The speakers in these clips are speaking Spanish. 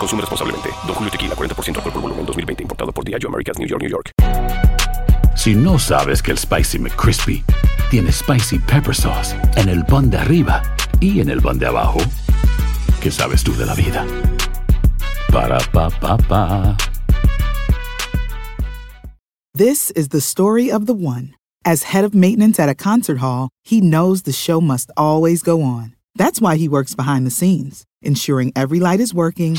Consume responsablemente. Don Julio Tequila, 40% alcohol por volumen, 2020. Importado por Diageo Americas, New York, New York. Si no sabes que el Spicy McCrispy tiene Spicy Pepper Sauce en el pan de arriba y en el pan de abajo, ¿qué sabes tú de la vida? Para, pa, pa, pa. This is the story of the one. As head of maintenance at a concert hall, he knows the show must always go on. That's why he works behind the scenes, ensuring every light is working,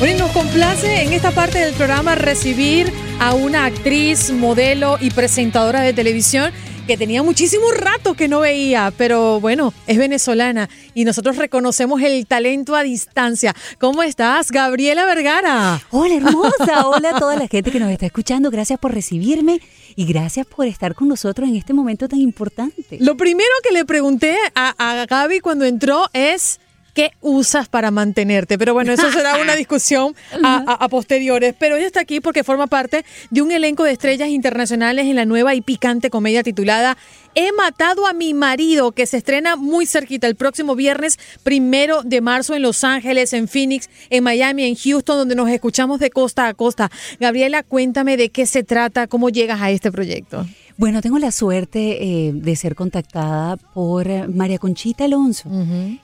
Bueno, y nos complace en esta parte del programa recibir a una actriz, modelo y presentadora de televisión que tenía muchísimo rato que no veía, pero bueno, es venezolana y nosotros reconocemos el talento a distancia. ¿Cómo estás, Gabriela Vergara? Hola, hermosa. Hola a toda la gente que nos está escuchando. Gracias por recibirme y gracias por estar con nosotros en este momento tan importante. Lo primero que le pregunté a, a Gaby cuando entró es... ¿Qué usas para mantenerte? Pero bueno, eso será una discusión a, a- a posteriores. Pero ella está aquí porque forma parte de un elenco de estrellas internacionales en la nueva y picante comedia titulada He matado a mi marido, que se estrena muy cerquita el próximo viernes primero de marzo en Los Ángeles, en Phoenix, en Miami, en Houston, donde nos escuchamos de costa a costa. Gabriela, cuéntame de qué se trata, cómo llegas a este proyecto. Bueno, tengo la suerte eh, de ser contactada por eh, María Conchita Alonso,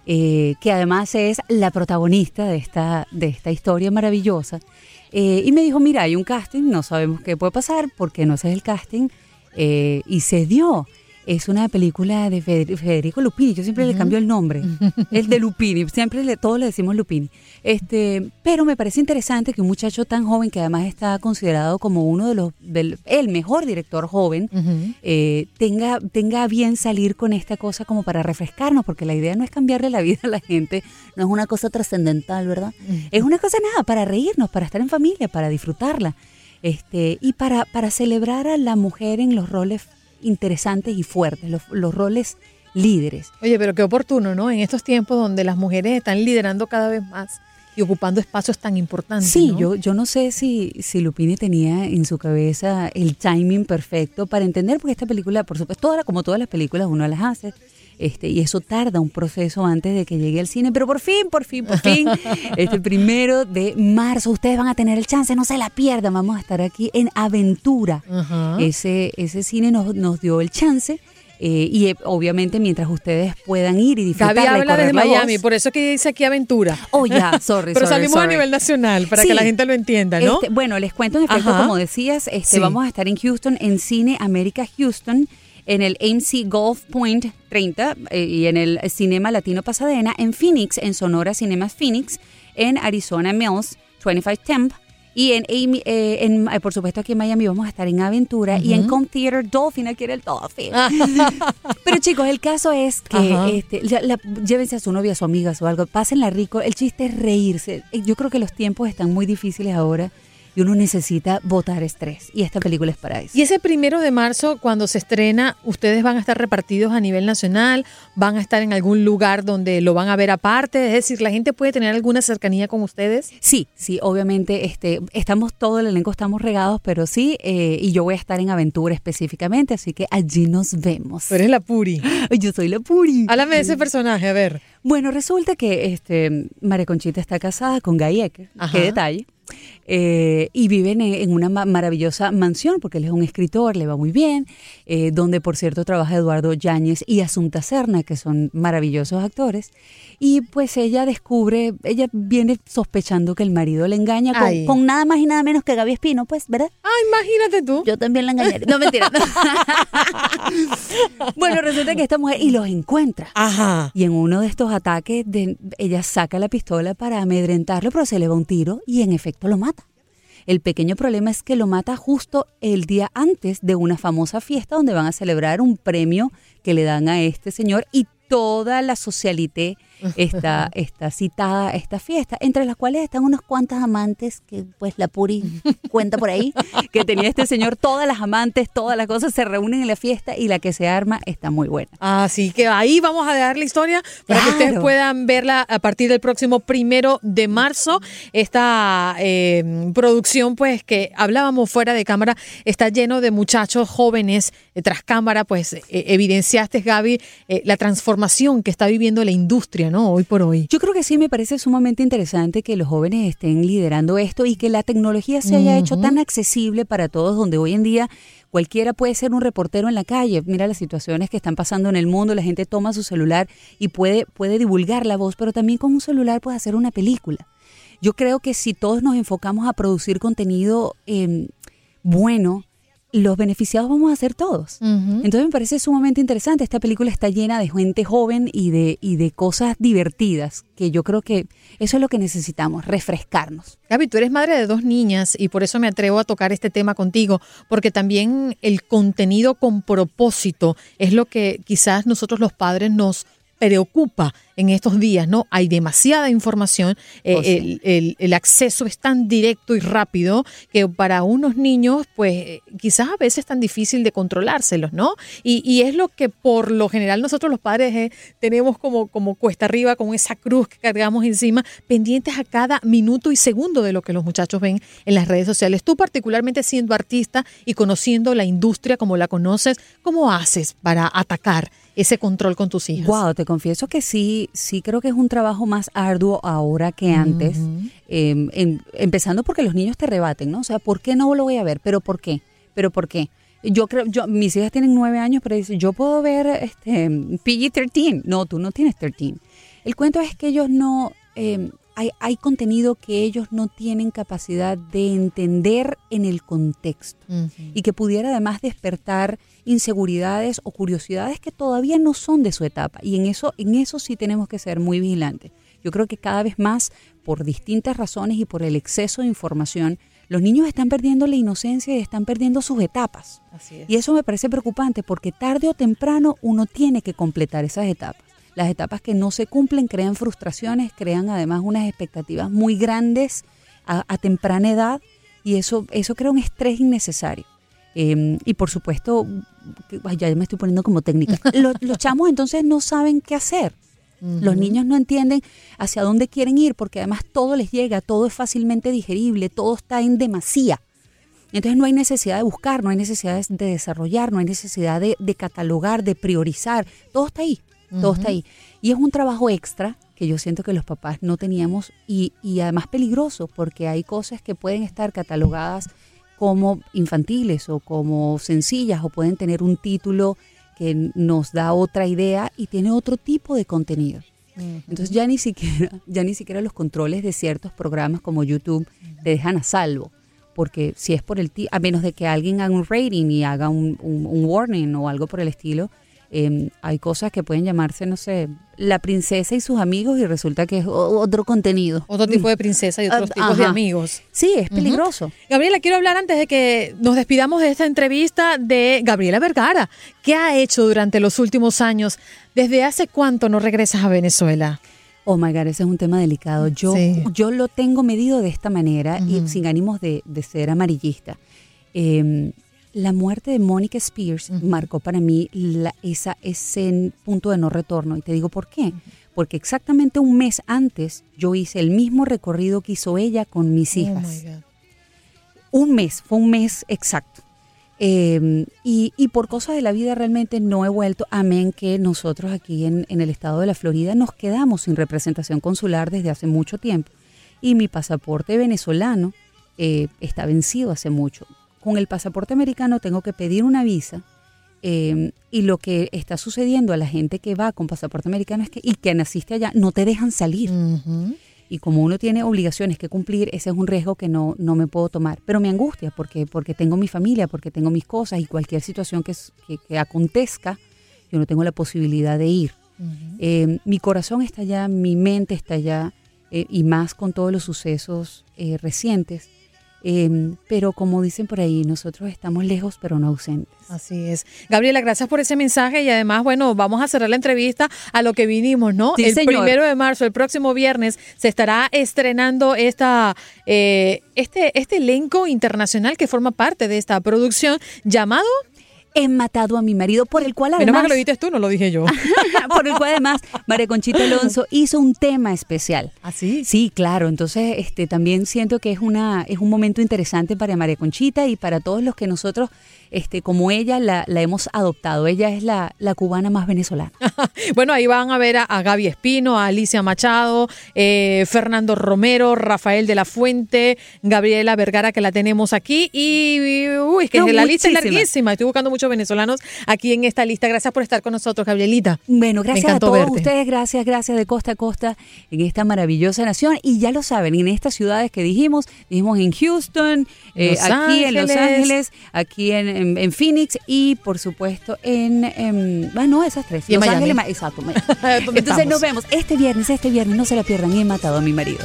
eh, que además es la protagonista de esta, de esta historia maravillosa. Eh, y me dijo, mira, hay un casting, no sabemos qué puede pasar, porque no haces el casting? Eh, y se dio. Es una película de Feder- Federico Lupini, yo siempre le cambio el nombre, el de Lupini, siempre le, todos le decimos Lupini. Este, pero me parece interesante que un muchacho tan joven, que además está considerado como uno de los, del, el mejor director joven, eh, tenga, tenga bien salir con esta cosa como para refrescarnos, porque la idea no es cambiarle la vida a la gente, no es una cosa trascendental, ¿verdad? Es una cosa nada, para reírnos, para estar en familia, para disfrutarla. Este, y para, para celebrar a la mujer en los roles interesantes y fuertes, los, los roles líderes. Oye, pero qué oportuno, ¿no? En estos tiempos donde las mujeres están liderando cada vez más y ocupando espacios tan importantes. Sí, ¿no? yo, yo no sé si, si Lupini tenía en su cabeza el timing perfecto para entender, porque esta película, por supuesto, toda- como todas las películas, uno las hace. Este, y eso tarda un proceso antes de que llegue al cine, pero por fin, por fin, por fin, este primero de marzo, ustedes van a tener el chance, no se la pierdan, vamos a estar aquí en Aventura. Ese, ese cine nos, nos dio el chance eh, y eh, obviamente mientras ustedes puedan ir y disfrutar Gaby habla desde Miami, por eso que dice aquí aventura. Oh, ya, sorry, Pero sorry, salimos a nivel nacional para Sí. que la gente lo entienda, ¿no? Este, bueno, les cuento en efecto, Ajá. como decías, este, Sí. vamos a estar en Houston, en Cine América Houston, en el AMC Golf Point 30 eh, y en el Cinema Latino Pasadena, en Phoenix, en Sonora Cinemas Phoenix, en Arizona Mills 25 Temp. Y en, Amy- eh, en, eh, por supuesto, aquí en Miami vamos a estar en Aventura y en. Com Theater Dolphin, aquí era el Dolphin. Pero chicos, el caso es que este, ya- la- llévense a su novia, a su amiga o algo, pásenla rico. El chiste es reírse. Yo creo que los tiempos están muy difíciles ahora y uno necesita botar estrés. Y esta película es para eso. Y ese primero de marzo, cuando se estrena, ¿ustedes van a estar repartidos a nivel nacional? ¿Van a estar en algún lugar donde lo van a ver aparte? Es decir, ¿la gente puede tener alguna cercanía con ustedes? Sí, sí, obviamente este, estamos, todo el elenco estamos regados, pero sí, eh, y yo voy a estar en Aventura específicamente, así que allí nos vemos. Tú eres la Puri. Yo soy la Puri. Háblame de ese personaje, a ver. Bueno, resulta que este, María Conchita está casada con Ajá. qué detalle, eh, y viven en, una ma- maravillosa mansión, porque él es un escritor, le va muy bien, eh, donde por cierto trabaja Eduardo Yáñez y Asunta Serna, que son maravillosos actores, y pues ella descubre, ella viene sospechando que el marido le engaña con, con nada más y nada menos que Gaby Espino, pues, ¿verdad? Ah, imagínate tú. Yo también la engañaré. No, mentira. bueno, resulta que esta mujer y los encuentra. Ajá. Y en uno de estos ataques, de, ella saca la pistola para amedrentarlo, pero se le va un tiro y en efecto lo mata. El pequeño problema es que lo mata justo el día antes de una famosa fiesta donde van a celebrar un premio que le dan a este señor y toda la socialité está, está citada esta fiesta, entre las cuales están unos cuantos amantes que pues la Puri cuenta por ahí, que tenía este señor, todas las amantes, todas las cosas se reúnen en la fiesta y la que se arma está muy buena. Así que ahí vamos a dejar la historia para que ustedes puedan verla a partir del próximo primero de marzo. Esta eh, producción, pues, que hablábamos fuera de cámara, está lleno de muchachos jóvenes eh, tras cámara, pues, eh, evidenciaste, Gaby, la transformación que está viviendo la industria, ¿no? Hoy por hoy. Yo creo que sí me parece sumamente interesante que los jóvenes estén liderando esto y que la tecnología se haya hecho tan accesible para todos, donde hoy en día cualquiera puede ser un reportero en la calle. Mira las situaciones que están pasando en el mundo, la gente toma su celular y puede, puede divulgar la voz, pero también con un celular puede hacer una película. Yo creo que si todos nos enfocamos a producir contenido eh, bueno, los beneficiados vamos a ser todos. Entonces me parece sumamente interesante. Esta película está llena de gente joven y de, y de cosas divertidas, que yo creo que eso es lo que necesitamos, refrescarnos. Gaby, tú eres madre de dos niñas y por eso me atrevo a tocar este tema contigo, porque también el contenido con propósito es lo que quizás nosotros los padres nos preocupa en estos días, ¿no? Hay demasiada información, eh, Oh, sí. el, el- el acceso es tan directo y rápido que para unos niños, pues eh, quizás a veces es tan difícil de controlárselos, ¿no? Y, y es lo que por lo general nosotros los padres eh, tenemos como, como cuesta arriba, con esa cruz que cargamos encima, pendientes a cada minuto y segundo de lo que los muchachos ven en las redes sociales. Tú particularmente siendo artista y conociendo la industria como la conoces, ¿cómo haces para atacar ese control con tus hijas? Wow, te confieso que sí, sí creo que es un trabajo más arduo ahora que antes. Eh, em- empezando porque los niños te rebaten, ¿no? O sea, ¿por qué no lo voy a ver? ¿Pero por qué? ¿Pero por qué? Yo creo, yo, mis hijas tienen nueve años, pero dicen, yo puedo ver este, PG-13. No, tú no tienes 13. El cuento es que ellos no, eh, hay, hay contenido que ellos no tienen capacidad de entender en el contexto y que pudiera además despertar inseguridades o curiosidades que todavía no son de su etapa. Y en eso, en eso sí tenemos que ser muy vigilantes. Yo creo que cada vez más, por distintas razones y por el exceso de información, los niños están perdiendo la inocencia y están perdiendo sus etapas. Así es. Y eso me parece preocupante porque tarde o temprano uno tiene que completar esas etapas. Las etapas que no se cumplen crean frustraciones, crean además unas expectativas muy grandes a, a temprana edad y eso, eso crea un estrés innecesario. Eh, y por supuesto, ay, ya me estoy poniendo como técnica. Los, los chamos entonces no saben qué hacer. Los niños no entienden hacia dónde quieren ir porque además todo les llega, todo es fácilmente digerible, todo está en demasía. Entonces no hay necesidad de buscar, no hay necesidad de de desarrollar, no hay necesidad de, de catalogar, de priorizar. Todo está ahí, todo está ahí. Y es un trabajo extra que yo siento que los papás no teníamos y, y además peligroso porque hay cosas que pueden estar catalogadas como infantiles o como sencillas o pueden tener un título que nos da otra idea y tiene otro tipo de contenido. Entonces ya ni siquiera, ya ni siquiera los controles de ciertos programas como YouTube te dejan a salvo. Porque si es por el a menos de que alguien haga un rating y haga un, un- un warning o algo por el estilo, eh, hay cosas que pueden llamarse, no sé, la princesa y sus amigos y resulta que es otro contenido. Otro tipo de princesa y otros tipos de amigos. Sí, es peligroso. Gabriela, quiero hablar antes de que nos despidamos de esta entrevista de Gabriela Vergara. ¿Qué ha hecho durante los últimos años? ¿Desde hace cuánto no regresas a Venezuela? Oh my God, ese es un tema delicado. Yo, Sí. yo lo tengo medido de esta manera y sin ánimos de, de ser amarillista. Eh, la muerte de Mónica Spears marcó para mí la- esa, ese punto de no retorno. Y te digo por qué. Porque exactamente un mes antes yo hice el mismo recorrido que hizo ella con mis Oh hijas un mes, fue un mes exacto. Eh, y, y por cosas de la vida realmente no he vuelto, amén que nosotros aquí en, en el estado de la Florida nos quedamos sin representación consular desde hace mucho tiempo. Y mi pasaporte venezolano eh, está vencido hace mucho. Con el pasaporte americano tengo que pedir una visa. eh, y lo que está sucediendo a la gente que va con pasaporte americano es que, y que naciste allá, no te dejan salir. Y como uno tiene obligaciones que cumplir, ese es un riesgo que no, no me puedo tomar. Pero me angustia porque, porque tengo mi familia, porque tengo mis cosas y cualquier situación que, que, que acontezca, yo no tengo la posibilidad de ir. Eh, mi corazón está allá, mi mente está allá, eh, y más con todos los sucesos eh, recientes. Eh, pero como dicen por ahí, nosotros estamos lejos pero no ausentes. Así es. Gabriela, gracias por ese mensaje y además, bueno, vamos a cerrar la entrevista a lo que vinimos, ¿no? Sí, el señor. primero de marzo, el próximo viernes, se estará estrenando esta, eh, este, este elenco internacional que forma parte de esta producción llamado... He matado a mi marido, por el cual Menos mal además... que lo dijiste tú, no lo dije yo. por el cual además María Conchita Alonso hizo un tema especial. ¿Así? Sí, claro. Entonces, este, también siento que es una, es un momento interesante para María Conchita y para todos los que nosotros, este, como ella, la, la hemos adoptado. Ella es la, la cubana más venezolana. Bueno, ahí van a ver a, a Gaby Espino, a Alicia Machado, eh, Fernando Romero, Rafael de la Fuente, Gabriela Vergara, que la tenemos aquí. Y, uy, es que No, la lista es larguísima. Estoy buscando muchos venezolanos aquí en esta lista. Gracias por estar con nosotros, Gabrielita. Bueno, gracias a todos verte. ustedes, gracias, gracias de costa a costa en esta maravillosa nación. Y ya lo saben, en estas ciudades que dijimos, dijimos en Houston, eh, aquí en Los Ángeles. Ángeles, aquí en, en- en Phoenix y por supuesto en, en bueno, esas tres. Y en Los Miami. Ángeles, exacto. ma- ¿Dónde Entonces estamos? nos vemos este viernes, este viernes, no se la pierdan y he matado a mi marido.